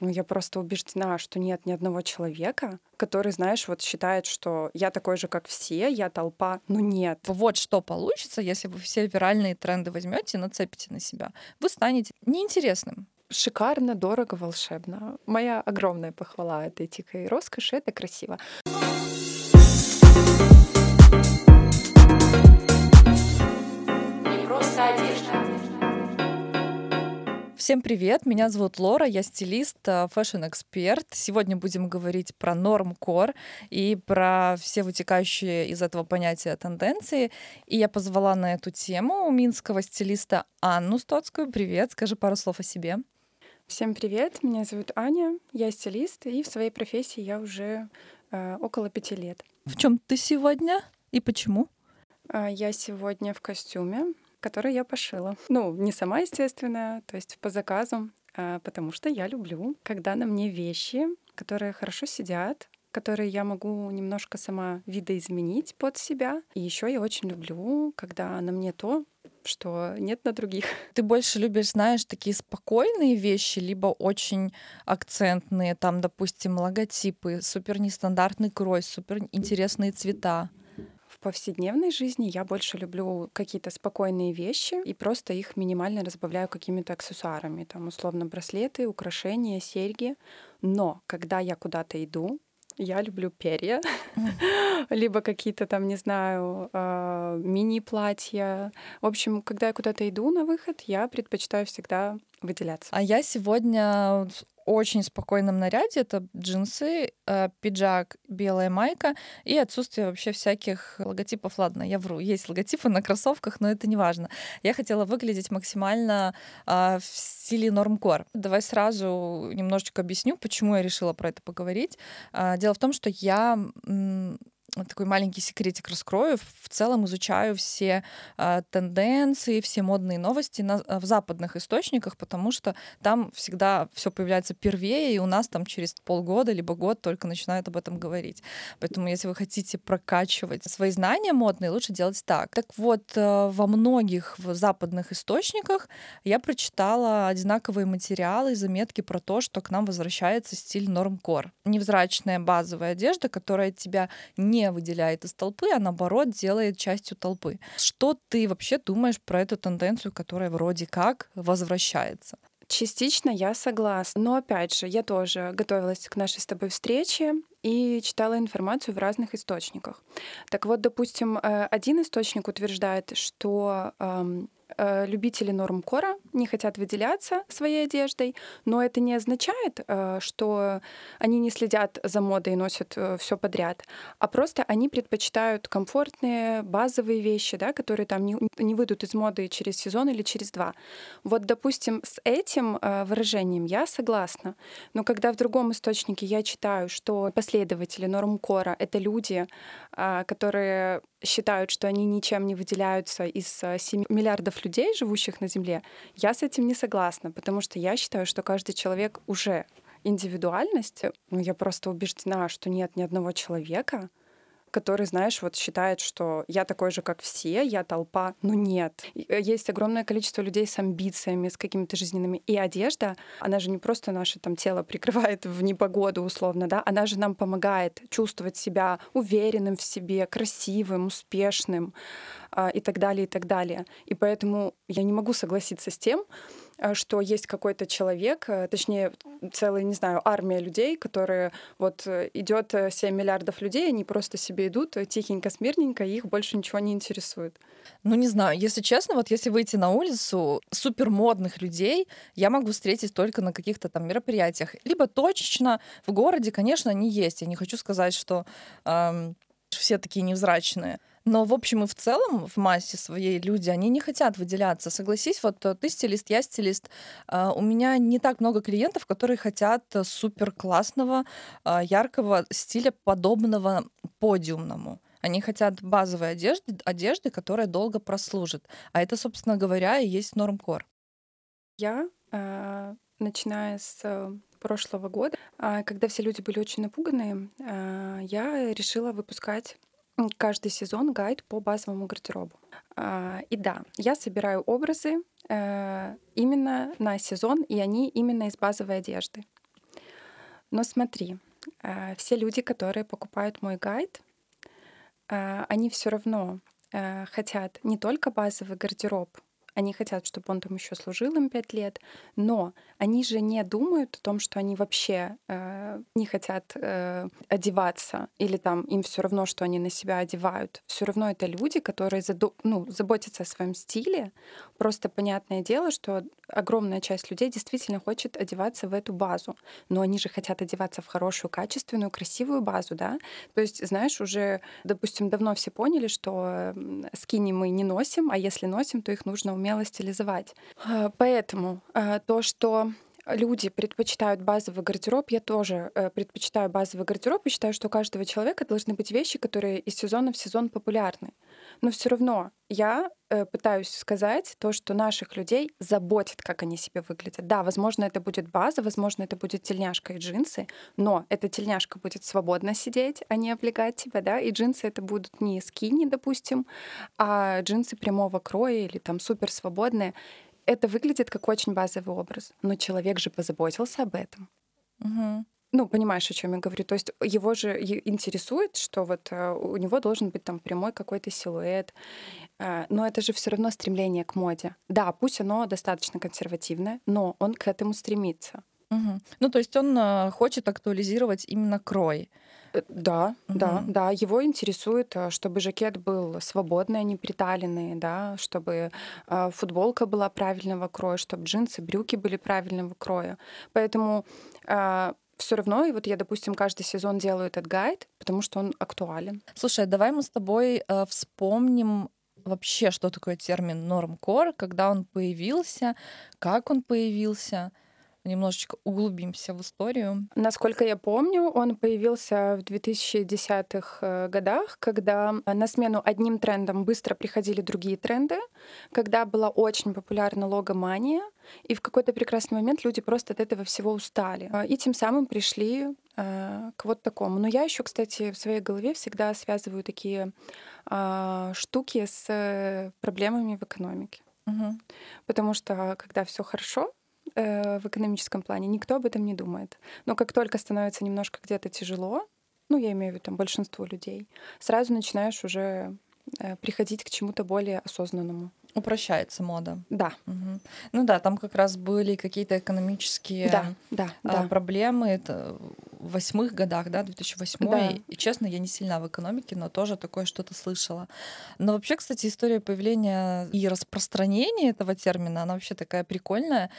Ну, я просто убеждена, что нет ни одного человека, который, знаешь, вот считает, что я такой же, как все, я толпа. Ну нет. Вот что получится, если вы все виральные тренды возьмете и нацепите на себя. Вы станете неинтересным. Шикарно, дорого, волшебно. Моя огромная похвала этой этикой роскоши, это красиво. Всем привет, меня зовут Лора, я стилист, э, fashion -эксперт. Сегодня будем говорить про normcore и про все вытекающие из этого понятия тенденции. И я позвала на эту тему минского стилиста Анну Стоцкую. Привет, скажи пару слов о себе. Всем привет, меня зовут Аня, я стилист, и в своей профессии я уже э, около пяти лет. В чем ты сегодня и почему? Э, я сегодня в костюме, который я пошила. Ну, не сама, естественно, то есть по заказу, а потому что я люблю, когда на мне вещи, которые хорошо сидят, которые я могу немножко сама видоизменить под себя. И еще я очень люблю, когда на мне то, что нет на других. Ты больше любишь, знаешь, такие спокойные вещи, либо очень акцентные, там, допустим, логотипы, супер нестандартный крой, супер интересные цвета. В повседневной жизни я больше люблю какие-то спокойные вещи и просто их минимально разбавляю какими-то аксессуарами, там условно браслеты, украшения, серьги. Но когда я куда-то иду, я люблю перья, либо какие-то там, не знаю, а, мини-платья. В общем, когда я куда-то иду на выход, я предпочитаю всегда выделяться. А я сегодня очень спокойном наряде. Это джинсы, э, пиджак, белая майка и отсутствие вообще всяких логотипов. Ладно, я вру, есть логотипы на кроссовках, но это не важно. Я хотела выглядеть максимально э, в стиле нормкор. Давай сразу немножечко объясню, почему я решила про это поговорить. Э, дело в том, что я такой маленький секретик раскрою. В целом изучаю все э, тенденции, все модные новости на, в западных источниках, потому что там всегда все появляется первее, и у нас там через полгода либо год только начинают об этом говорить. Поэтому, если вы хотите прокачивать свои знания модные, лучше делать так. Так вот, э, во многих в западных источниках я прочитала одинаковые материалы и заметки про то, что к нам возвращается стиль нормкор. Невзрачная базовая одежда, которая тебя не выделяет из толпы, а наоборот делает частью толпы. Что ты вообще думаешь про эту тенденцию, которая вроде как возвращается? Частично я согласна. Но опять же, я тоже готовилась к нашей с тобой встрече и читала информацию в разных источниках. Так вот, допустим, э, один источник утверждает, что Э, любители нормкора не хотят выделяться своей одеждой, но это не означает, э, что они не следят за модой и носят э, все подряд, а просто они предпочитают комфортные базовые вещи, да, которые там не, не выйдут из моды через сезон или через два. Вот, допустим, с этим выражением я согласна, но когда в другом источнике я читаю, что последователи нормкора — это люди, которые считают, что они ничем не выделяются из 7 миллиардов людей, живущих на Земле, я с этим не согласна, потому что я считаю, что каждый человек уже индивидуальность. Ну, я просто убеждена, что нет ни одного человека, который, знаешь, вот считает, что я такой же, как все, я толпа. Ну нет. Э, есть огромное количество людей с амбициями, с какими-то жизненными. И одежда, она же не просто наше там тело прикрывает в непогоду условно, да, она же нам помогает чувствовать себя уверенным в себе, красивым, успешным а, и так далее, и так далее. И поэтому я не могу согласиться с тем, что есть какой-то человек, э, точнее, целая, не знаю, армия людей, которые вот э, идет 7 э, миллиардов людей, они просто себе идут тихенько, смирненько, и их больше ничего не интересует. Ну, не знаю, если честно, вот если выйти на улицу, супермодных людей я могу встретить только на каких-то там мероприятиях. Либо точечно в городе, конечно, они есть. Я не хочу сказать, что эм, все такие невзрачные. Но, в общем и в целом, в массе своей люди, они не хотят выделяться. Согласись, вот э, ты стилист, я стилист. А, у меня не так много клиентов, которые хотят э, супер классного, а, яркого стиля, подобного подиумному. Они хотят базовой одежды, одежды, которая долго прослужит. А это, собственно говоря, и есть нормкор. Я, э, начиная с прошлого года, а, когда все люди были очень напуганы, я решила выпускать каждый сезон гайд по базовому гардеробу. А, и да, я собираю образы э, именно на сезон, и они именно из базовой одежды. Но смотри, э, все люди, которые покупают мой гайд, э, они все равно хотят не только базовый гардероб, они хотят, чтобы он там еще служил им пять лет, но они же не думают о том, что они вообще э, не хотят э, одеваться, или там им все равно, что они на себя одевают. Все равно это люди, которые заду- ну, заботятся о своем стиле. Просто понятное дело, что огромная часть людей действительно хочет одеваться в эту базу, но они же хотят одеваться в хорошую, качественную, красивую базу, да? То есть, знаешь, уже, допустим, давно все поняли, что скини мы не носим, а если носим, то их нужно уметь умело стилизовать. А, поэтому а, то, что люди предпочитают базовый гардероб, я тоже э, предпочитаю базовый гардероб и считаю, что у каждого человека должны быть вещи, которые из сезона в сезон популярны. Но все равно я э, пытаюсь сказать то, что наших людей заботит, как они себе выглядят. Да, возможно, это будет база, возможно, это будет тельняшка и джинсы, но эта тельняшка будет свободно сидеть, а не облегать тебя, да, и джинсы это будут не скини, допустим, а джинсы прямого кроя или там супер свободные это выглядит как очень базовый образ, но человек же позаботился об этом. Угу. Ну, понимаешь, о чем я говорю. То есть его же интересует, что вот э, у него должен быть там прямой какой-то силуэт, э, но это же все равно стремление к моде. Да, пусть оно достаточно консервативное, но он к этому стремится. Угу. Ну, то есть он э, хочет актуализировать именно крой. Э, да, угу. да, да. Его интересует, э, чтобы жакет был свободный, а не приталенный, да, чтобы э, футболка была правильного кроя, чтобы джинсы, брюки были правильного кроя. Поэтому э, все равно, и вот я, допустим, каждый сезон делаю этот гайд, потому что он актуален. Слушай, давай мы с тобой э, вспомним вообще, что такое термин нормкор, когда он появился, как он появился немножечко углубимся в историю. Насколько я помню, он появился в 2010-х э, годах, когда на смену одним трендам быстро приходили другие тренды, когда была очень популярна логомания, и в какой-то прекрасный момент люди просто от этого всего устали. И тем самым пришли э, к вот такому. Но я еще, кстати, в своей голове всегда связываю такие а, штуки с э, проблемами в экономике. Угу. Потому что когда все хорошо, э, в экономическом плане, никто об этом не думает. Но как только становится немножко где-то тяжело, ну, я имею в виду там большинство людей, сразу начинаешь уже э, приходить к чему-то более осознанному. Упрощается мода. Да. Угу. Ну да, там как раз были какие-то экономические да, да, а, да. проблемы. Это в восьмых годах, да, 2008 Да. И, честно, я не сильна в экономике, но тоже такое что-то слышала. Но вообще, кстати, история появления и распространения этого термина, она вообще такая прикольная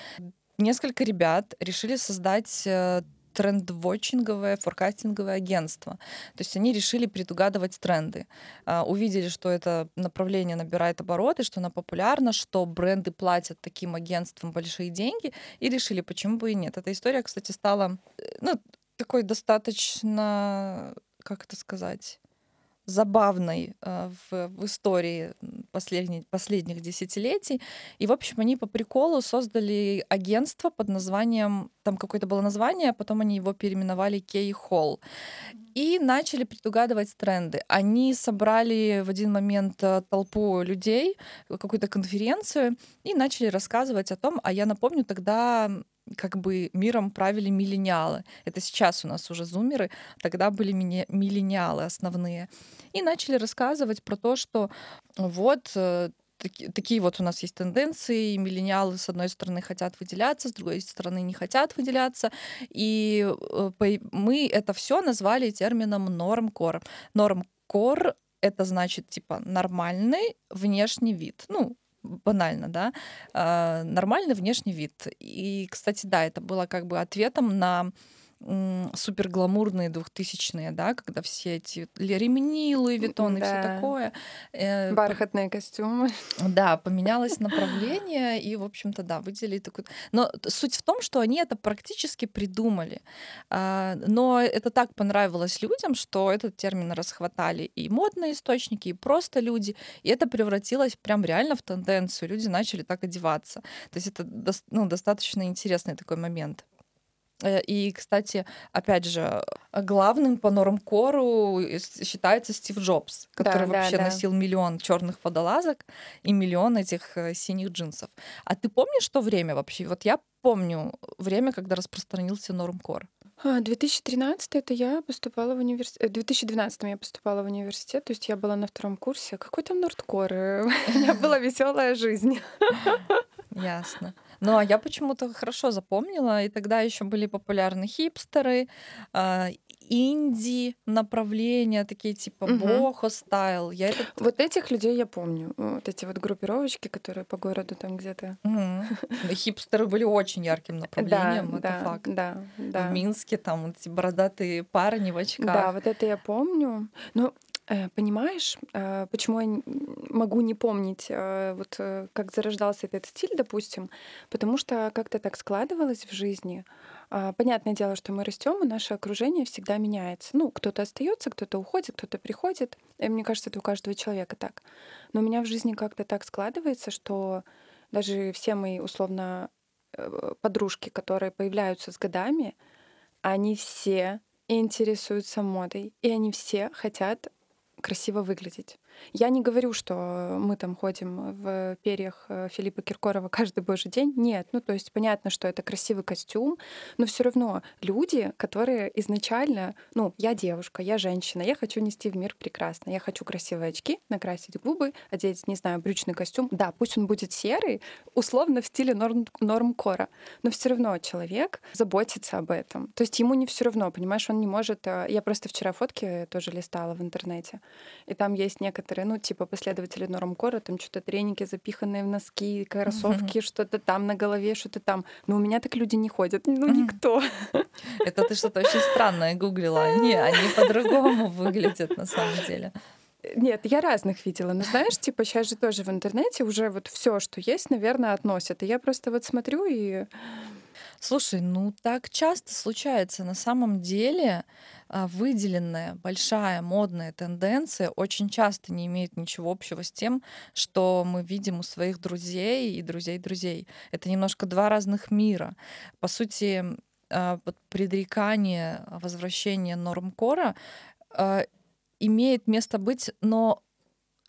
несколько ребят решили создать э, трендвотчинговое, форкастинговое агентство. То есть они решили предугадывать тренды. А, увидели, что это направление набирает обороты, что оно популярно, что бренды платят таким агентствам большие деньги, и решили, почему бы и нет. Эта история, кстати, стала э, ну, такой достаточно, как это сказать, забавной э, в, в истории последних, последних десятилетий. И, в общем, они по приколу создали агентство под названием, там какое-то было название, а потом они его переименовали Кей Холл. И начали предугадывать тренды. Они собрали в один момент э, толпу людей, какую-то конференцию, и начали рассказывать о том, а я напомню, тогда как бы миром правили миллениалы. Это сейчас у нас уже зумеры, тогда были миллениалы основные. И начали рассказывать про то, что вот э, такие вот у нас есть тенденции, миллениалы с одной стороны хотят выделяться, с другой стороны не хотят выделяться, и э, мы это все назвали термином нормкор. Нормкор это значит типа нормальный внешний вид. Ну, банально, да, э, нормальный внешний вид. И, кстати, да, это было как бы ответом на супер гламурные двухтысячные, да, когда все эти ремни, Луи Виттон и все такое. Э, Бархатные костюмы. Да, поменялось направление, и, в общем-то, да, выделили такой... Но суть в том, что они это практически придумали. А, но это так понравилось людям, что этот термин расхватали и модные источники, и просто люди, и это превратилось прям реально в тенденцию. Люди начали так одеваться. То есть это ну, достаточно интересный такой момент. Э, и, кстати, опять же, главным по нормкору считается Стив Джобс, который да, вообще да, да. носил миллион черных водолазок и миллион этих э, синих джинсов. А ты помнишь то время вообще? Вот я помню время, когда распространился нормкор. А, 2013 это я поступала в университет. В 2012 я поступала в университет, то есть я была на втором курсе. Какой там нордкор? У меня была веселая жизнь. Ясно. Ну, а я почему-то хорошо запомнила, и тогда еще были популярны хипстеры, а, инди направления, такие типа бохо стайл. Я этот... Вот этих людей я помню. Вот эти вот группировочки, которые по городу там где-то. Да, Хипстеры были очень ярким Да, направлением, это да, факт. да, В да. Минске там вот эти бородатые парни в Да, очках. вот это я помню. Э, понимаешь, э, почему я могу не помнить, э, вот э, как зарождался этот стиль, допустим, потому что как-то так складывалось в жизни. А, Понятное дело, что мы растем, и наше окружение всегда меняется. Ну, кто-то остается, кто-то уходит, кто-то приходит. И мне кажется, это у каждого человека так. Но у меня в жизни как-то так складывается, что даже все мои условно э, подружки, которые появляются с годами, они все интересуются модой, и они все хотят красиво выглядеть. Я не говорю, что мы там ходим в перьях э, Филиппа Киркорова каждый божий день. Нет, ну то есть понятно, что это красивый костюм, но все равно люди, которые изначально, ну, я девушка, я женщина, я хочу нести в мир прекрасно, я хочу красивые очки, накрасить губы, одеть, не знаю, брючный костюм. Да, пусть он будет серый, условно в стиле норм, нормкора, но все равно человек заботится об этом. То есть ему не все равно, понимаешь, он не может... э, Я просто вчера фотки тоже листала в интернете, и там есть некоторые, ну, типа последователи нормкора, там что-то треники запиханные в носки, кроссовки, что-то там на голове, что-то там. Но у меня так люди не ходят, ну, Мгм. никто. Это ты что-то очень странное гуглила. Не, они по-другому выглядят на самом деле. Нет, я разных видела. Но знаешь, типа сейчас же тоже в интернете уже вот все, что есть, наверное, относят. И я просто вот смотрю и Слушай, ну так часто случается. На самом деле а, выделенная большая модная тенденция очень часто не имеет ничего общего с тем, что мы видим у своих друзей и друзей друзей. Это немножко два разных мира. По сути, а, предрекание возвращения нормкора а, имеет место быть, но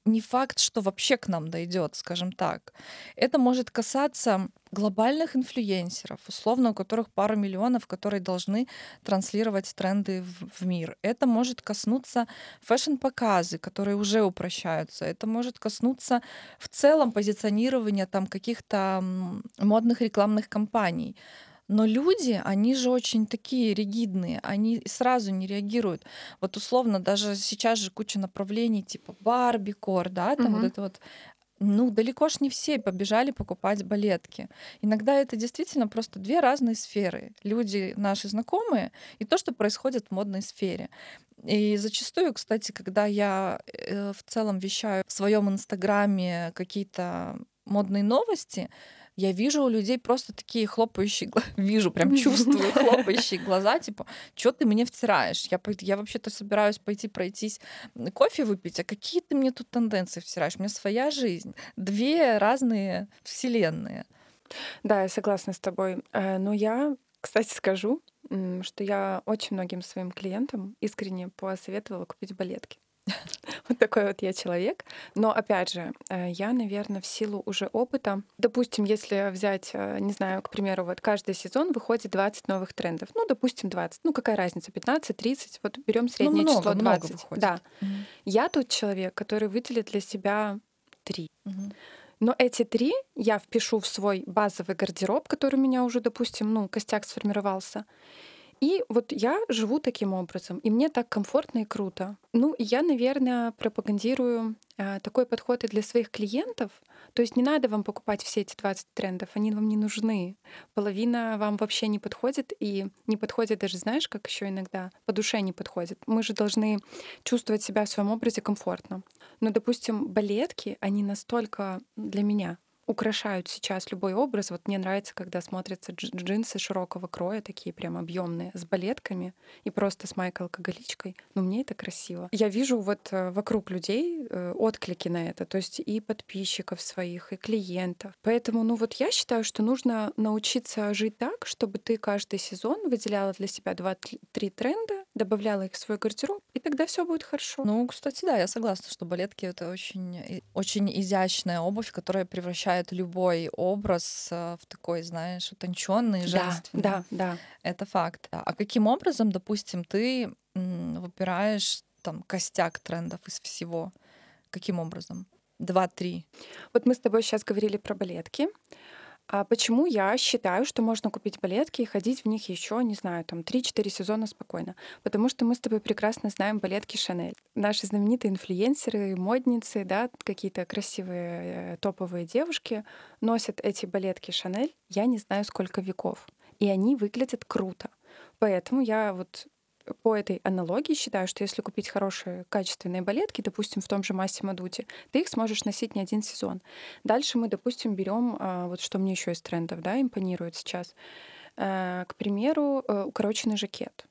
не факт, что вообще к нам дойдет, скажем так. Это может касаться глобальных инфлюенсеров, условно, у которых пару миллионов, которые должны транслировать тренды в, в мир. Это может коснуться фэшн-показы, которые уже упрощаются. Это может коснуться в целом позиционирования там каких-то модных рекламных кампаний. Но люди, они же очень такие ригидные, они сразу не реагируют. Вот условно, даже сейчас же куча направлений, типа Барбикор, да, там вот Мгм. это вот ну, далеко ж не все побежали покупать балетки. Иногда это действительно просто две разные сферы. Люди наши знакомые и то, что происходит в модной сфере. И зачастую, кстати, когда я э, в целом вещаю в своем инстаграме какие-то модные новости, я вижу у людей просто такие хлопающие глаза. Вижу, прям чувствую хлопающие глаза, типа, что ты мне втираешь? Я, я вообще-то собираюсь пойти пройтись, кофе выпить, а какие ты мне тут тенденции втираешь? У меня своя жизнь. Две разные вселенные. Да, я согласна с тобой. Э, Но я, кстати, скажу, что я очень многим своим клиентам искренне посоветовала купить балетки. Вот такой вот я человек. Но опять же, э, я, наверное, в силу уже опыта, допустим, если взять, э, не знаю, к примеру, вот каждый сезон выходит 20 новых трендов. Ну, допустим, 20. Ну, какая разница, 15, 30. Вот берем среднее много, число много 20. выходит. Да. Мгм. Я тот человек, который выделит для себя три. Мгм. Но эти три я впишу в свой базовый гардероб, который у меня уже, допустим, ну, костяк сформировался. И вот я живу таким образом, и мне так комфортно и круто. Ну, я, наверное, пропагандирую э, такой подход и для своих клиентов. То есть не надо вам покупать все эти 20 трендов, они вам не нужны. Половина вам вообще не подходит, и не подходит даже, знаешь, как еще иногда по душе не подходит. Мы же должны чувствовать себя в своем образе комфортно. Но, допустим, балетки, они настолько для меня украшают сейчас любой образ. Вот мне нравится, когда смотрятся дж- джинсы широкого кроя, такие прям объемные, с балетками и просто с майкой алкоголичкой. Но мне это красиво. Я вижу вот э, вокруг людей э, отклики на это, то есть и подписчиков своих, и клиентов. Поэтому, ну вот я считаю, что нужно научиться жить так, чтобы ты каждый сезон выделяла для себя 2-3 тренда, добавляла их в свой гардероб, и тогда все будет хорошо. Ну, кстати, да, я согласна, что балетки это очень, очень изящная обувь, которая превращает любой образ э, в такой, знаешь, утонченный, женственный. Да, да, да. Это факт. А каким образом, допустим, ты выбираешь там костяк трендов из всего? Каким образом? Два-три. Вот мы с тобой сейчас говорили про балетки. А почему я считаю, что можно купить балетки и ходить в них еще, не знаю, там 3-4 сезона спокойно? Потому что мы с тобой прекрасно знаем балетки Шанель. Наши знаменитые инфлюенсеры, модницы, да, какие-то красивые э, топовые девушки носят эти балетки Шанель, я не знаю, сколько веков. И они выглядят круто. Поэтому я вот по этой аналогии считаю, что если купить хорошие качественные балетки, допустим, в том же массе Мадуте, ты их сможешь носить не один сезон. Дальше мы, допустим, берем, а, вот что мне еще из трендов, да, импонирует сейчас. Э, к примеру, э, укороченный жакет.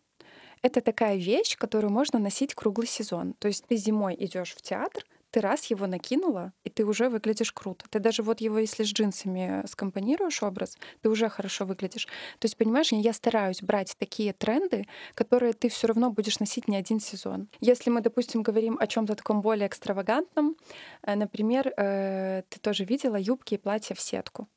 Это такая вещь, которую можно носить круглый сезон. То есть ты зимой идешь в театр, ты раз его накинула, и ты уже выглядишь круто. Ты даже вот его, если с джинсами скомпонируешь образ, ты уже хорошо выглядишь. То есть, понимаешь, я стараюсь брать такие тренды, которые ты все равно будешь носить не один сезон. Если мы, допустим, говорим о чем-то таком более экстравагантном, э, например, э, ты тоже видела юбки и платья в сетку.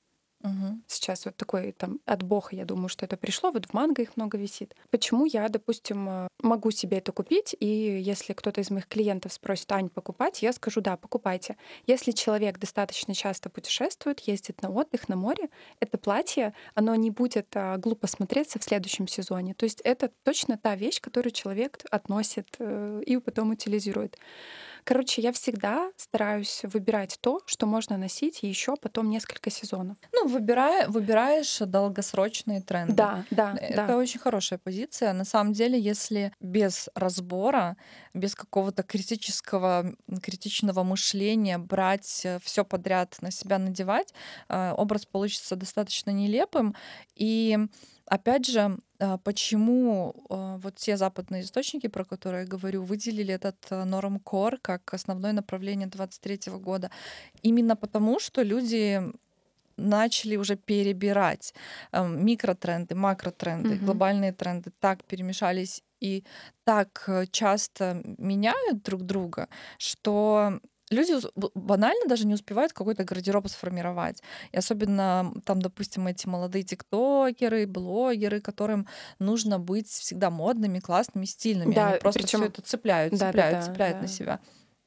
Сейчас вот такой там от бога, я думаю, что это пришло. Вот в манго их много висит. Почему я, допустим, э, могу себе это купить, и если кто-то из моих клиентов спросит, Ань, покупать, я скажу, да, покупайте. Если человек достаточно часто путешествует, ездит на отдых, на море, это платье, оно не будет а, глупо смотреться в следующем сезоне. То есть это точно та вещь, которую человек относит э, и потом утилизирует. Короче, я всегда стараюсь выбирать то, что можно носить еще потом несколько сезонов. Ну, выбирая, выбираешь долгосрочные тренды. Да, да. Это да. очень хорошая позиция. На самом деле, если без разбора, без какого-то критического, критичного мышления брать все подряд на себя надевать, э, образ получится достаточно нелепым. И Опять же, а, почему а, вот те западные источники, про которые я говорю, выделили этот а, норм-кор как основное направление 23 года? Именно потому, что люди начали уже перебирать микротренды, макротренды, угу. глобальные тренды так перемешались и так э, часто меняют друг друга, что люди банально даже не успевают какой-то гардероб сформировать. И особенно там, допустим, эти молодые тиктокеры, блогеры, которым нужно быть всегда модными, классными, стильными. Да, Они просто причем... все это цепляют, да, цепляют, да, да, цепляют да. на себя.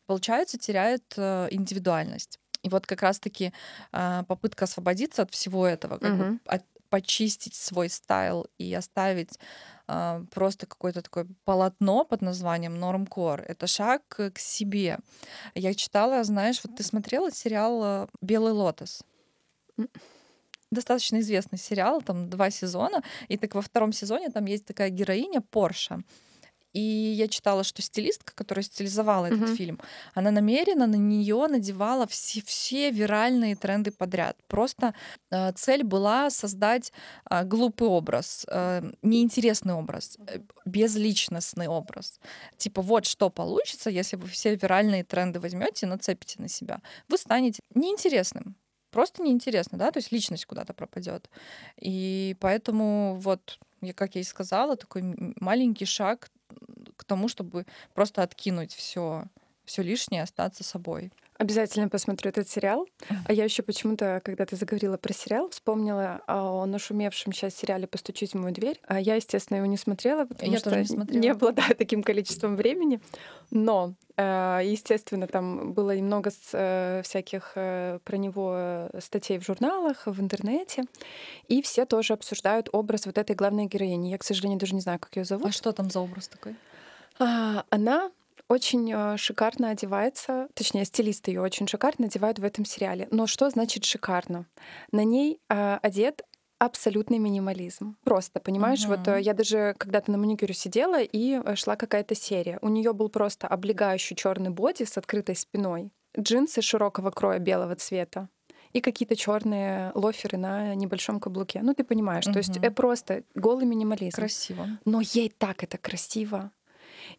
Получается, теряют э, индивидуальность. И вот как раз-таки э, попытка освободиться от всего этого, как угу. бы от, почистить свой стайл и оставить а, просто какое-то такое полотно под названием Нормкор. Это шаг к себе. Я читала, знаешь, вот ты смотрела сериал э, Белый лотос? достаточно известный сериал, там два сезона, и так во втором сезоне там есть такая героиня Порша. И я читала, что стилистка, которая стилизовала этот uh-huh. фильм, она намеренно на нее надевала все, все виральные тренды подряд. Просто э, цель была создать э, глупый образ, э, неинтересный образ, э, безличностный образ. Типа вот что получится, если вы все виральные тренды возьмете и нацепите на себя. Вы станете неинтересным просто неинтересно, да, то есть личность куда-то пропадет. И поэтому вот, я, как я и сказала, такой маленький шаг к тому, чтобы просто откинуть все, все лишнее, остаться собой. Обязательно посмотрю этот сериал. А я еще почему-то, когда ты заговорила про сериал, вспомнила о нашумевшем сейчас сериале «Постучить в мою дверь». А я, естественно, его не смотрела, потому я что не, смотрела. не обладаю таким количеством времени. Но, э, естественно, там было немного э, всяких э, про него статей в журналах, в интернете. И все тоже обсуждают образ вот этой главной героини. Я, к сожалению, даже не знаю, как ее зовут. А что там за образ такой? А, она очень э, шикарно одевается, точнее, стилист ее очень шикарно одевают в этом сериале. Но что значит шикарно? На ней э, одет абсолютный минимализм. Просто, понимаешь, uh-huh. вот э, я даже когда-то на маникюре сидела и э, шла какая-то серия. У нее был просто облегающий черный боди с открытой спиной, джинсы широкого кроя белого цвета и какие-то черные лоферы на небольшом каблуке. Ну, ты понимаешь, uh-huh. то есть просто голый минимализм. Красиво. Но ей так это красиво.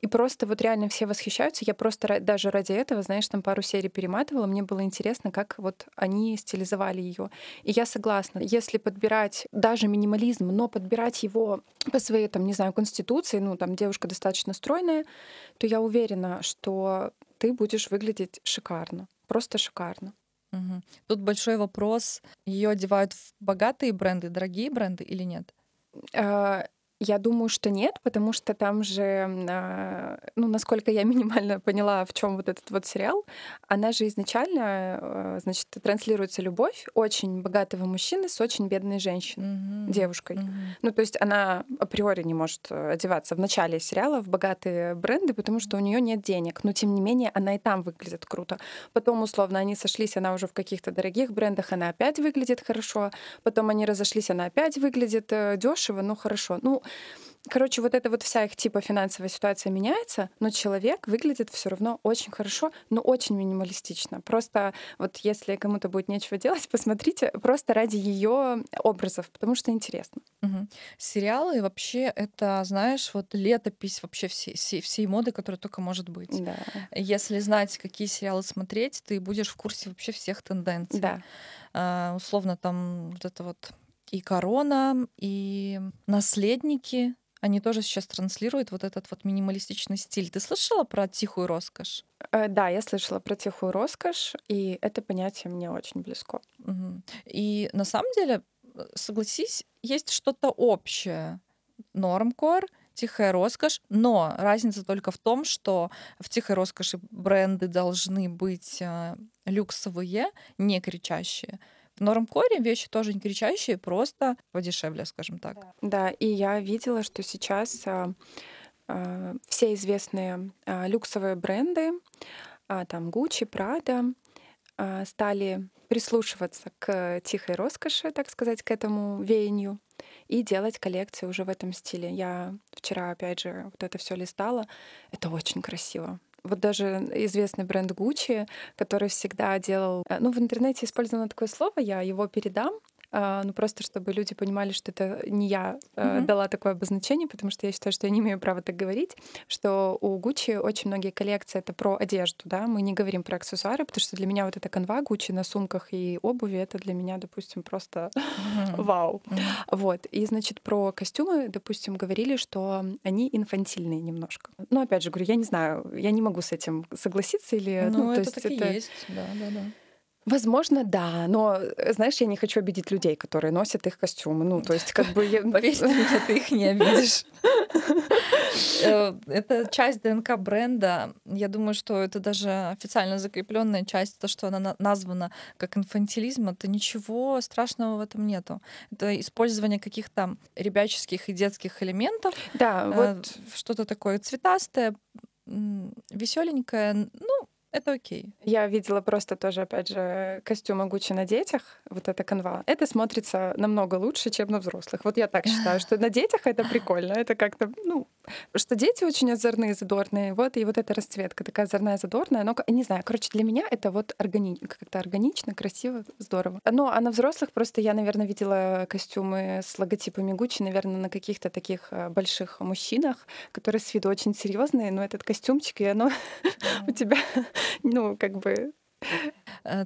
И просто вот реально все восхищаются. Я просто даже ради этого, знаешь, там пару серий перематывала. Мне было интересно, как вот они стилизовали ее. И я согласна, если подбирать даже минимализм, но подбирать его по своей, там, не знаю, конституции, ну, там, девушка достаточно стройная, то я уверена, что ты будешь выглядеть шикарно. Просто шикарно. Угу. Тут большой вопрос: ее одевают в богатые бренды, дорогие бренды или нет? Я думаю, что нет, потому что там же, а, ну, насколько я минимально поняла, в чем вот этот вот сериал, она же изначально, а, значит, транслируется любовь очень богатого мужчины с очень бедной женщиной, mm-hmm. девушкой. Mm-hmm. Ну, то есть она априори не может э, одеваться в начале сериала в богатые бренды, потому что у нее нет денег. Но тем не менее она и там выглядит круто. Потом, условно, они сошлись, она уже в каких-то дорогих брендах, она опять выглядит хорошо. Потом они разошлись, она опять выглядит э, дешево, но хорошо. Ну, Короче, вот эта вот вся их типа финансовая ситуация меняется, но человек выглядит все равно очень хорошо, но очень минималистично. Просто вот если кому-то будет нечего делать, посмотрите просто ради ее образов, потому что интересно. Угу. Сериалы вообще это, знаешь, вот летопись вообще всей, всей, всей моды, которая только может быть. Да. Если знать, какие сериалы смотреть, ты будешь в курсе вообще всех тенденций. Да. А, условно там вот это вот и корона, и наследники, они тоже сейчас транслируют вот этот вот минималистичный стиль. Ты слышала про тихую роскошь? Э, да, я слышала про тихую роскошь, и это понятие мне очень близко. Угу. И на самом деле, э, согласись, есть что-то общее. Нормкор, тихая роскошь, но разница только в том, что в тихой роскоши бренды должны быть э, люксовые, не кричащие. В нормкоре вещи тоже не кричащие, просто подешевле, скажем так. Да, и я видела, что сейчас а, а, все известные а, люксовые бренды, там Gucci, Prada, стали прислушиваться к тихой роскоши, так сказать, к этому веянию и делать коллекции уже в этом стиле. Я вчера, опять же, вот это все листала. Это очень красиво вот даже известный бренд Gucci, который всегда делал... Э, ну, в интернете использовано такое слово, я его передам, ну просто чтобы люди понимали, что это не я mm-hmm. дала такое обозначение, потому что я считаю, что я не имею права так говорить, что у Gucci очень многие коллекции это про одежду, да, мы не говорим про аксессуары, потому что для меня вот эта канва Gucci на сумках и обуви это для меня, допустим, просто mm-hmm. вау. Mm-hmm. Вот и значит про костюмы, допустим, говорили, что они инфантильные немножко. Ну опять же говорю, я не знаю, я не могу с этим согласиться или, ну, ну это то есть так это... и есть, да, да, да. Возможно, да, но, э, знаешь, я не хочу обидеть людей, которые носят их костюмы. Ну, то есть, как бы... Поверь мне, ты их не обидишь. Э, это часть ДНК бренда. Я думаю, что это даже официально закрепленная часть, то, что она названа как инфантилизм, это ничего страшного в этом нету. Это использование каких-то ребяческих и детских элементов. Да, э, вот что-то такое цветастое, веселенькое. Это окей. Я видела просто тоже, опять же, костюмы Гуччи на детях, вот эта канва. Это смотрится намного лучше, чем на взрослых. Вот я так считаю, что на детях это прикольно. Это как-то, ну, что дети очень озорные, задорные. Вот, и вот эта расцветка такая озорная, задорная. Но, не знаю, короче, для меня это вот органи... как-то органично, красиво, здорово. Ну, а на взрослых просто я, наверное, видела костюмы с логотипами Гуччи, наверное, на каких-то таких э, больших мужчинах, которые с виду очень серьезные, но этот костюмчик, и оно у тебя ну, как бы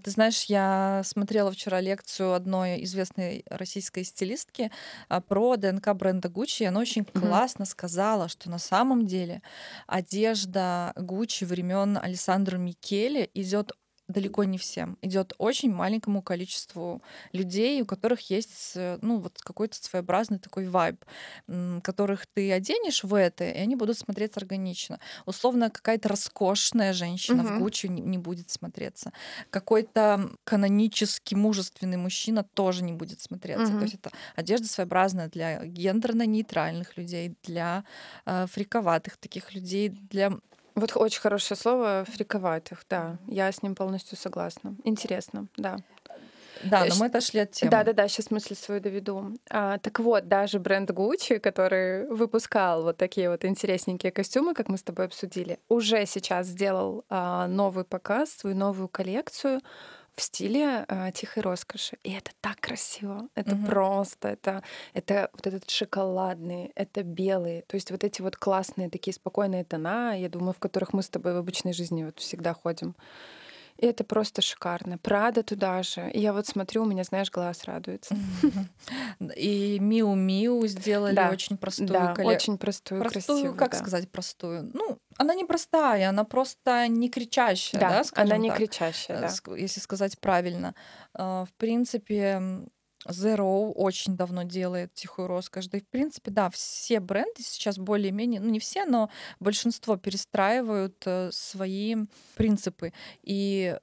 ты знаешь, я смотрела вчера лекцию одной известной российской стилистки а, про ДНК бренда Gucci, и она очень mm-hmm. классно сказала, что на самом деле одежда Gucci времен Александра Микеле идет далеко не всем. Идет очень маленькому количеству людей, у которых есть ну, вот какой-то своеобразный такой вайб, которых ты оденешь в это, и они будут смотреться органично. Условно, какая-то роскошная женщина угу. в Гуччи не, будет смотреться. Какой-то канонический мужественный мужчина тоже не будет смотреться. Угу. То есть это одежда своеобразная для гендерно-нейтральных людей, для э, фриковатых таких людей, для вот очень хорошее слово фриковатых, да. Я с ним полностью согласна. Интересно, да. Да, но мы отошли от темы. Да, да, да, сейчас мысль свою доведу. А, так вот, даже бренд Gucci, который выпускал вот такие вот интересненькие костюмы, как мы с тобой обсудили, уже сейчас сделал а, новый показ, свою новую коллекцию в стиле э, тихой роскоши. И это так красиво. Это Мгм. просто, это, это вот этот шоколадный, это белый. То есть вот эти вот классные такие спокойные тона, я думаю, в которых мы с тобой в обычной жизни вот всегда ходим. И это просто шикарно. Прада туда же. И я вот смотрю, у меня, знаешь, глаз радуется. И Миу Миу сделали Да, очень простую Да, коллекцию. очень простую, Простую, красивую. как да. сказать простую? Ну, она не простая, она просто не кричащая, да, Да, она не так, кричащая, э, да. если сказать правильно. А, В принципе, Zero очень давно делает тихую роскошь. Да и, в принципе, да, все бренды сейчас более-менее, ну, не все, но большинство перестраивают э, свои принципы. И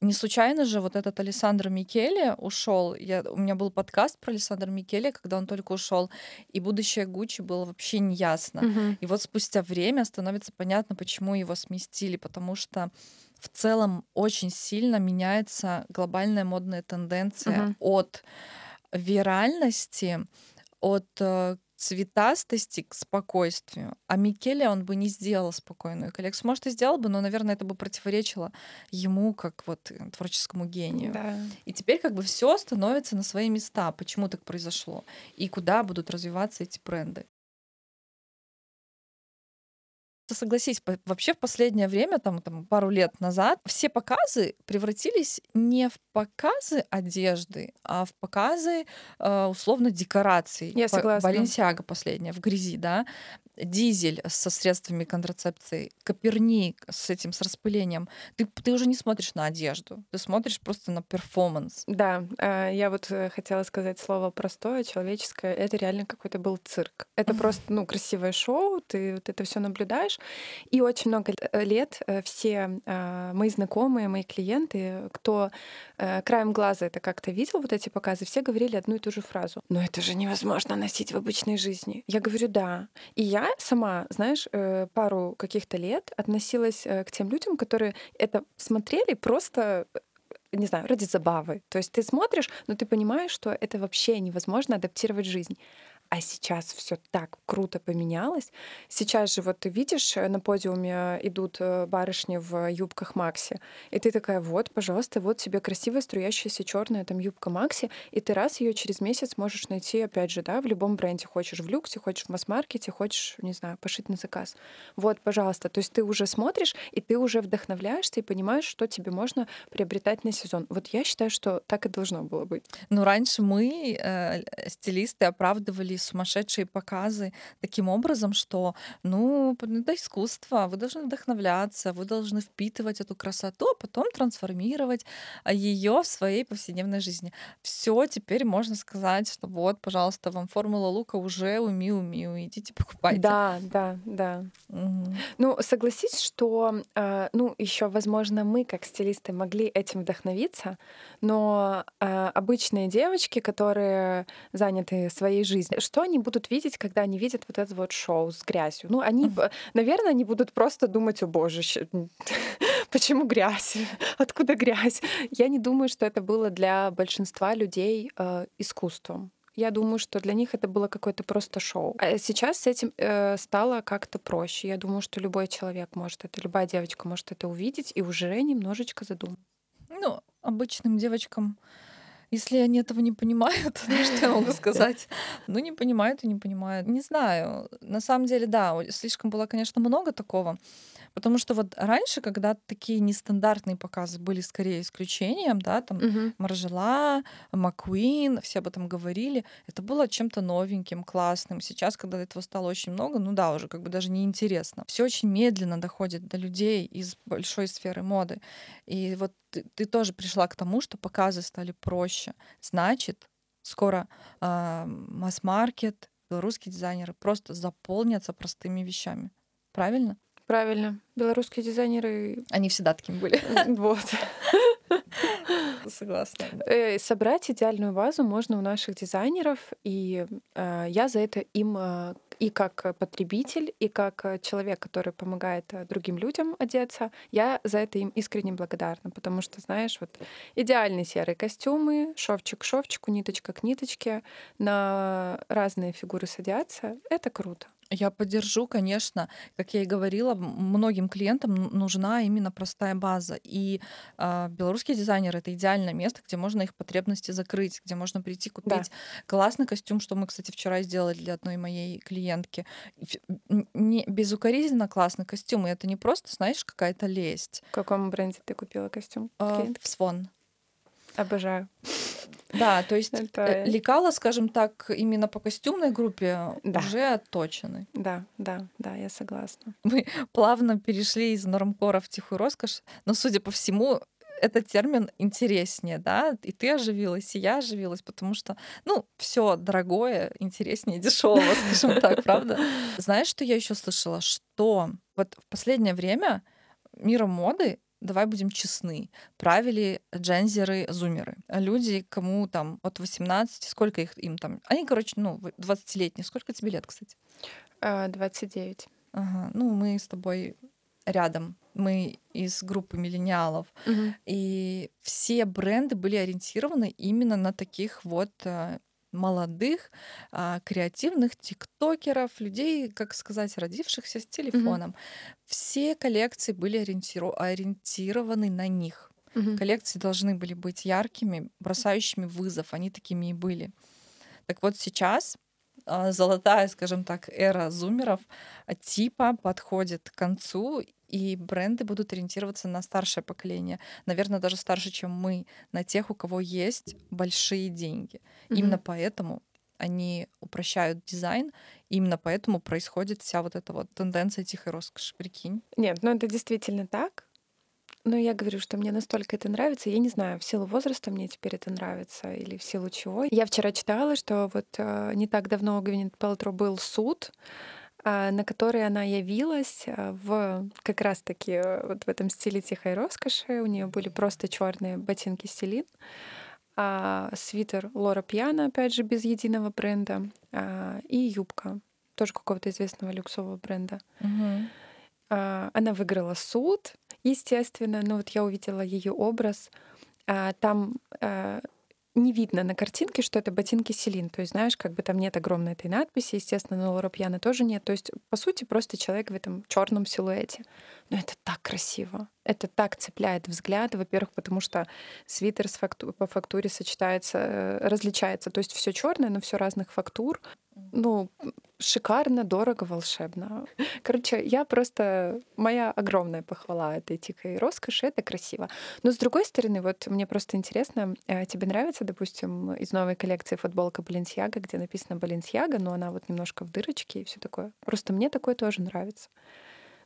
не случайно же вот этот Александр Микеле ушел. Я, у меня был подкаст про Александра Микеле, когда он только ушел, и будущее Гуччи было вообще неясно. Мгм. И вот спустя время становится понятно, почему его сместили, потому что в целом очень сильно меняется глобальная модная тенденция Мгм. от виральности, от э, цветастости к спокойствию. А Микеле он бы не сделал спокойную коллекцию. Может, и сделал бы, но, наверное, это бы противоречило ему как вот э, творческому гению. Да. И теперь как бы все становится на свои места. Почему так произошло? И куда будут развиваться эти бренды? Ты Согласись, вообще в последнее время, там, там пару лет назад, все показы превратились не в показы одежды, а в показы э, условно декораций. Я согласна. Баленсиага последняя в грязи, да, Дизель со средствами контрацепции, Коперник с этим с распылением. Ты, ты уже не смотришь на одежду, ты смотришь просто на перформанс. Да, а, я вот э, хотела сказать слово простое, человеческое. Это реально какой-то был цирк. Это просто, ну, красивое шоу, ты вот это все наблюдаешь. И очень много лет э, все а, мои знакомые, мои клиенты, кто э, краем глаза это как-то видел, вот эти показы, все говорили одну и ту же фразу. Но это же невозможно носить в обычной жизни. Я говорю, да. И я сама, знаешь, э, пару каких-то лет относилась э, к тем людям, которые это смотрели просто не знаю, ради забавы. То есть ты смотришь, но ты понимаешь, что это вообще невозможно адаптировать жизнь. А сейчас все так круто поменялось. Сейчас же вот ты видишь, э, на подиуме идут э, барышни в юбках Макси, и ты такая, вот, пожалуйста, вот тебе красивая струящаяся черная там юбка Макси, и ты раз ее через месяц можешь найти, опять же, да, в любом бренде. Хочешь в люксе, хочешь в масс-маркете, хочешь, не знаю, пошить на заказ. Вот, пожалуйста. То есть ты уже смотришь, и ты уже вдохновляешься и понимаешь, что тебе можно приобретать на сезон. Вот я считаю, что так и должно было быть. Ну, раньше мы, э, стилисты, оправдывали сумасшедшие показы таким образом, что, ну, п- это искусство, вы должны вдохновляться, вы должны впитывать эту красоту, а потом трансформировать ее в своей повседневной жизни. Все, теперь можно сказать, что вот, пожалуйста, вам формула лука уже у Миу Миу, идите покупайте. Да, да, да. Мгм. Ну, согласись, что, э, ну, еще, возможно, мы, как стилисты, могли этим вдохновиться, но э, обычные девочки, которые заняты своей жизнью, что они будут видеть, когда они видят вот это вот шоу с грязью? Ну, они, наверное, они будут просто думать, о боже, почему грязь? Откуда грязь? Я не думаю, что это было для большинства людей э, искусством. Я думаю, что для них это было какое-то просто шоу. А сейчас с этим э, стало как-то проще. Я думаю, что любой человек может это, любая девочка может это увидеть и уже немножечко задуматься. Ну, обычным девочкам, если они этого не понимают, ну что я могу сказать? Ну, не понимают и не понимают. Не знаю. На самом деле, да, слишком было, конечно, много такого. Потому что вот раньше, когда такие нестандартные показы были скорее исключением, да, там Мгм. Маржела, Маккуин, все об этом говорили, это было чем-то новеньким, классным. Сейчас, когда этого стало очень много, ну да, уже как бы даже неинтересно. Все очень медленно доходит до людей из большой сферы моды. И вот ты, ты тоже пришла к тому, что показы стали проще. Значит, скоро а, масс-маркет, белорусские дизайнеры просто заполнятся простыми вещами. Правильно? Правильно. Белорусские дизайнеры, Они всегда такими были. вот. Согласна. да. Э, Собрать идеальную базу можно у наших дизайнеров, и э, я за это им э, и как потребитель, и как э, человек, который помогает э, другим людям одеться, я за это им искренне благодарна, потому что, знаешь, вот идеальные серые костюмы, шовчик к шовчику, ниточка к ниточке, на разные фигуры садятся, это круто. Я поддержу, конечно. Как я и говорила, многим клиентам нужна именно простая база. И э, белорусские дизайнеры это идеальное место, где можно их потребности закрыть, где можно прийти купить да. классный костюм, что мы, кстати, вчера сделали для одной моей клиентки. Не, безукоризненно классный костюм. И это не просто, знаешь, какая-то лесть. В каком бренде ты купила костюм? Э, в Свон. Обожаю. Да, то есть Это... Э, лекала, скажем так, именно по костюмной группе да. уже отточены. Да, да, да, я согласна. Мы плавно перешли из нормкора в тихую роскошь, но, судя по всему, этот термин интереснее, да, и ты оживилась, и я оживилась, потому что, ну, все дорогое, интереснее дешевого, скажем так, правда? Знаешь, что я еще слышала? Что вот в последнее время миром моды давай будем честны, правили джензеры, зумеры. Люди, кому там от 18, сколько их им там? Они, короче, ну, 20-летние. Сколько тебе лет, кстати? 29. А, ага. Ну, мы с тобой рядом. Мы из группы миллениалов. Угу. И все бренды были ориентированы именно на таких вот э, молодых, а, креативных тиктокеров, людей, как сказать, родившихся с телефоном. Mm-hmm. Все коллекции были ориентиру- ориентированы на них. Mm-hmm. Коллекции должны были быть яркими, бросающими вызов. Они такими и были. Так вот сейчас а, золотая, скажем так, эра зумеров а, типа подходит к концу, и бренды будут ориентироваться на старшее поколение, наверное, даже старше, чем мы, на тех, у кого есть большие деньги. Mm-hmm. Именно поэтому они упрощают дизайн, именно поэтому происходит вся вот эта вот тенденция тихой роскоши. Прикинь. Нет, ну это действительно так. Но я говорю, что мне настолько это нравится. Я не знаю, в силу возраста мне теперь это нравится или в силу чего. Я вчера читала, что вот э, не так давно у Гвинет Пелтро был суд, на который она явилась э, в как раз-таки э, вот в этом стиле тихой роскоши. У нее были просто черные ботинки Селин, а свитер Лора Пьяна, опять же, без единого бренда, а, и юбка тоже какого-то известного люксового бренда. Угу. Она выиграла суд, естественно, но вот я увидела ее образ. А, там а, не видно на картинке, что это ботинки Селин. То есть, знаешь, как бы там нет огромной этой надписи, естественно, на Лора Пьяна тоже нет. То есть, по сути, просто человек в этом черном силуэте. Но это так красиво. Это так цепляет взгляд. Во-первых, потому что свитер с факту- по фактуре сочетается, э, различается. То есть все черное, но все разных фактур. Ну, шикарно, дорого, волшебно. Короче, я просто... Моя огромная похвала этой тихой роскоши, это красиво. Но с другой стороны, вот мне просто интересно, э, тебе нравится, допустим, из новой коллекции футболка Balenciaga, где написано Balenciaga, но она вот немножко в дырочке и все такое. Просто мне такое тоже нравится.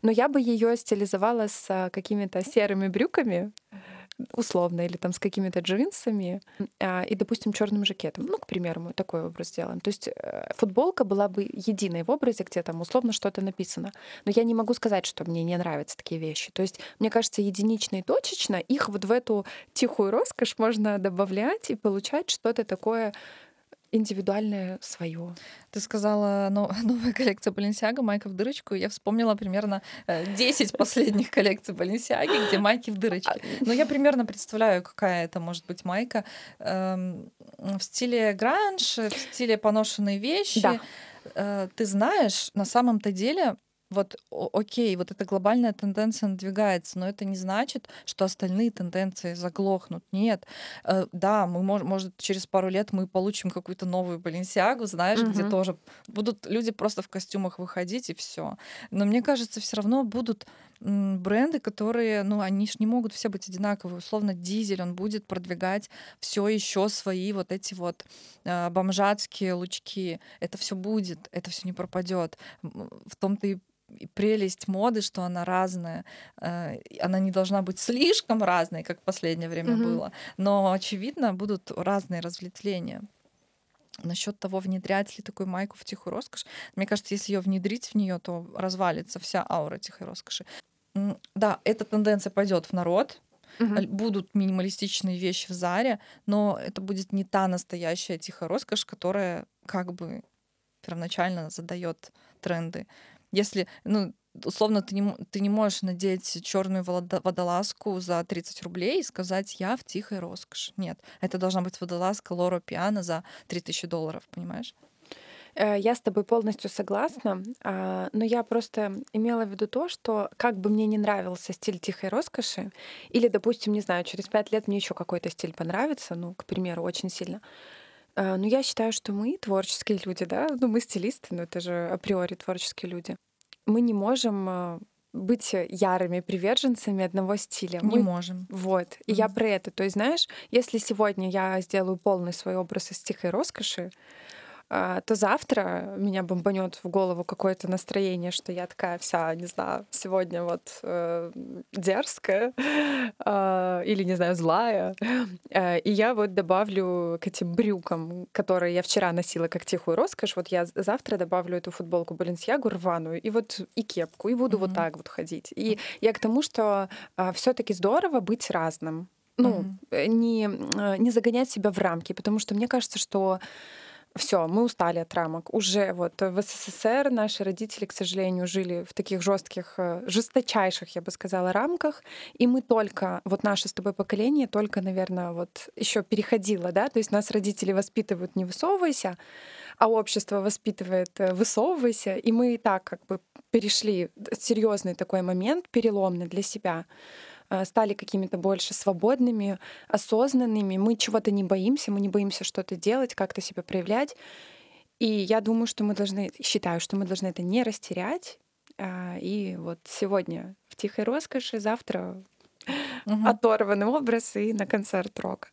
Но я бы ее стилизовала с а, какими-то серыми брюками, условно, или там с какими-то джинсами а, и, допустим, черным жакетом. Ну, к примеру, мы такой образ сделаем. То есть э, футболка была бы единой в образе, где там условно что-то написано. Но я не могу сказать, что мне не нравятся такие вещи. То есть, мне кажется, единично и точечно их вот в эту тихую роскошь можно добавлять и получать что-то такое индивидуальное свое. Ты сказала но, новая коллекция Balenciaga, майка в дырочку. Я вспомнила примерно 10 э, последних коллекций Balenciaga, где майки в дырочке. А, Но я примерно представляю, какая это может быть майка. Эм, в стиле гранж, в стиле поношенные вещи. Да. Э, ты знаешь, на самом-то деле вот окей, вот эта глобальная тенденция надвигается, но это не значит, что остальные тенденции заглохнут. Нет. Э, да, мы мож, может через пару лет мы получим какую-то новую Баленсиагу, знаешь, угу. где тоже будут люди просто в костюмах выходить и все. Но мне кажется, все равно будут бренды, которые, ну, они же не могут все быть одинаковые. Условно, дизель, он будет продвигать все еще свои вот эти вот э, бомжатские лучки. Это все будет, это все не пропадет. В том-то и прелесть моды, что она разная. Э, она не должна быть слишком разной, как в последнее время mm-hmm. было. Но, очевидно, будут разные разветвления. Насчет того, внедрять ли такую майку в тихую роскошь, мне кажется, если ее внедрить в нее, то развалится вся аура тихой роскоши. Да, эта тенденция пойдет в народ, угу. будут минималистичные вещи в Заре, но это будет не та настоящая тихая роскошь, которая как бы первоначально задает тренды. Если, ну, условно, ты не, ты не можешь надеть черную водолазку за 30 рублей и сказать, я в тихой роскоши. Нет, это должна быть водолазка Лоро Пиано за 3000 долларов, понимаешь? Э, я с тобой полностью согласна, а, но я просто имела в виду то, что как бы мне не нравился стиль тихой роскоши, или, допустим, не знаю, через пять лет мне еще какой-то стиль понравится, ну, к примеру, очень сильно. Э, но я считаю, что мы творческие люди, да, ну мы стилисты, но это же априори творческие люди. Мы не можем э, быть ярыми приверженцами одного стиля. Не мы... можем. Вот. И mm-hmm. я про это. То есть, знаешь, если сегодня я сделаю полный свой образ из тихой роскоши, а, то завтра меня бомбанет в голову какое-то настроение, что я такая вся, не знаю, сегодня вот э, дерзкая э, или, не знаю, злая. Э, и я вот добавлю к этим брюкам, которые я вчера носила как тихую роскошь, вот я завтра добавлю эту футболку Баленсиагу рваную и вот и кепку, и буду mm-hmm. вот так вот ходить. И я к тому, что э, все таки здорово быть разным. Ну, mm-hmm. не, не загонять себя в рамки, потому что мне кажется, что все, мы устали от рамок. Уже вот в СССР наши родители, к сожалению, жили в таких жестких, э, жесточайших, я бы сказала, рамках, и мы только, вот наше с тобой поколение только, наверное, вот еще переходило, да, то есть нас родители воспитывают не высовывайся, а общество воспитывает э, высовывайся, и мы и так как бы перешли серьезный такой момент переломный для себя. Э, стали какими-то больше свободными, осознанными. Мы чего-то не боимся, мы не боимся что-то делать, как-то себя проявлять. И я думаю, что мы должны, считаю, что мы должны это не растерять. А, и вот сегодня в тихой роскоши, завтра угу. оторванный образ и на концерт рока.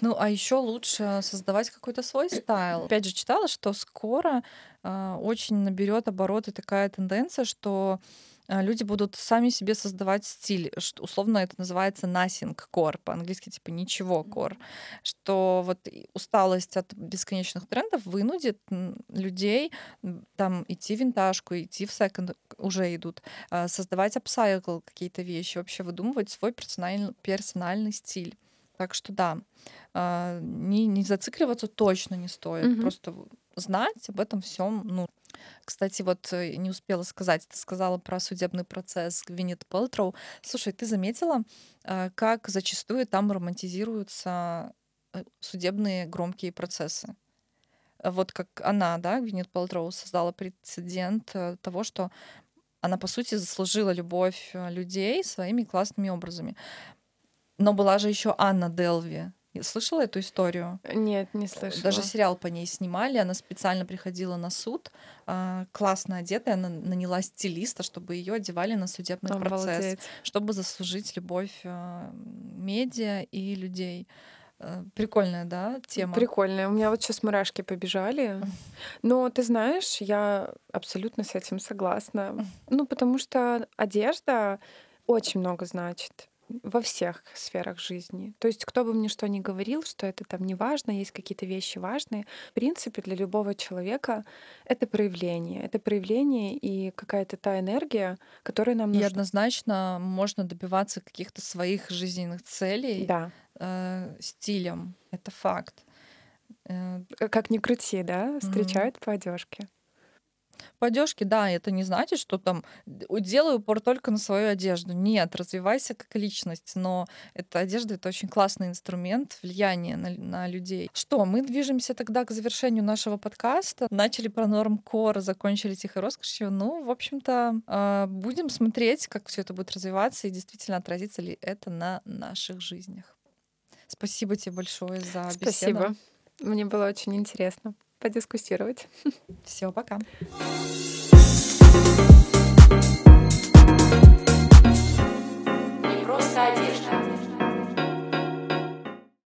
Ну, а еще лучше создавать какой-то свой стайл. Опять же, читала, что скоро э, очень наберет обороты такая тенденция, что а, люди будут сами себе создавать стиль. Условно это называется nothing core, по-английски типа ничего core. Что вот усталость от бесконечных трендов вынудит людей там идти в винтажку, идти в секонд, уже идут, а, создавать апсайкл какие-то вещи, вообще выдумывать свой персональный, персональный стиль. Так что да, а, не, не зацикливаться точно не стоит. Mm-hmm. Просто знать об этом всем, ну, кстати, вот э, не успела сказать, ты сказала про судебный процесс Гвинет Пэлтроу. Слушай, ты заметила, э, как зачастую там романтизируются э, судебные громкие процессы? Вот как она, да, Гвинет Пэлтроу создала прецедент того, что она, по сути, заслужила любовь людей своими классными образами. Но была же еще Анна Делви, Слышала эту историю? Нет, не слышала. Даже сериал по ней снимали. Она специально приходила на суд, э, классно одетая, она наняла стилиста, чтобы ее одевали на судебный Обалдеть. процесс, чтобы заслужить любовь э, медиа и людей. Э, прикольная, да, тема? Прикольная. У меня вот сейчас мурашки побежали. Но ты знаешь, я абсолютно с этим согласна. Ну, потому что одежда очень много значит во всех сферах жизни. То есть кто бы мне что ни говорил, что это там не важно, есть какие-то вещи важные, в принципе, для любого человека это проявление. Это проявление и какая-то та энергия, которая нам нужна. И однозначно можно добиваться каких-то своих жизненных целей да. э, стилем. Это факт. Э, как ни крути, да, встречают mm-hmm. по одежке. По одежке, да, это не значит, что там делаю упор только на свою одежду. Нет, развивайся как личность, но эта одежда — это очень классный инструмент влияния на, на людей. Что, мы движемся тогда к завершению нашего подкаста. Начали про норм кор, закончили тихой роскошью. Ну, в общем-то, э, будем смотреть, как все это будет развиваться и действительно отразится ли это на наших жизнях. Спасибо тебе большое за беседу. Спасибо. Мне было очень интересно Подискусировать. Все, пока. Не просто одежда.